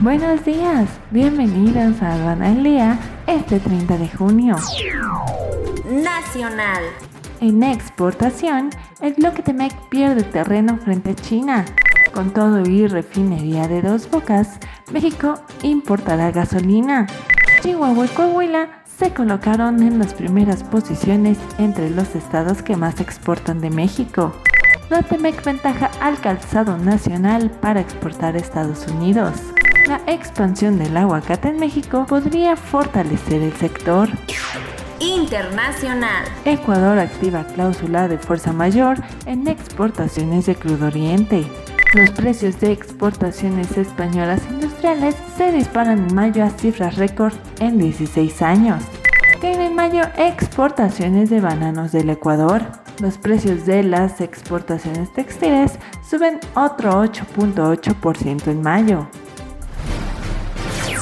Buenos días, bienvenidos a Aduana al Día este 30 de junio. Nacional. En exportación, el bloque Temec pierde terreno frente a China. Con todo y refinería de dos bocas, México importará gasolina. Chihuahua y Coahuila se colocaron en las primeras posiciones entre los estados que más exportan de México. La Temec ventaja al calzado nacional para exportar a Estados Unidos. La expansión del aguacate en México podría fortalecer el sector. Internacional. Ecuador activa cláusula de fuerza mayor en exportaciones de crudo oriente. Los precios de exportaciones españolas industriales se disparan en mayo a cifras récord en 16 años. Caen en mayo exportaciones de bananos del Ecuador. Los precios de las exportaciones textiles suben otro 8.8% en mayo.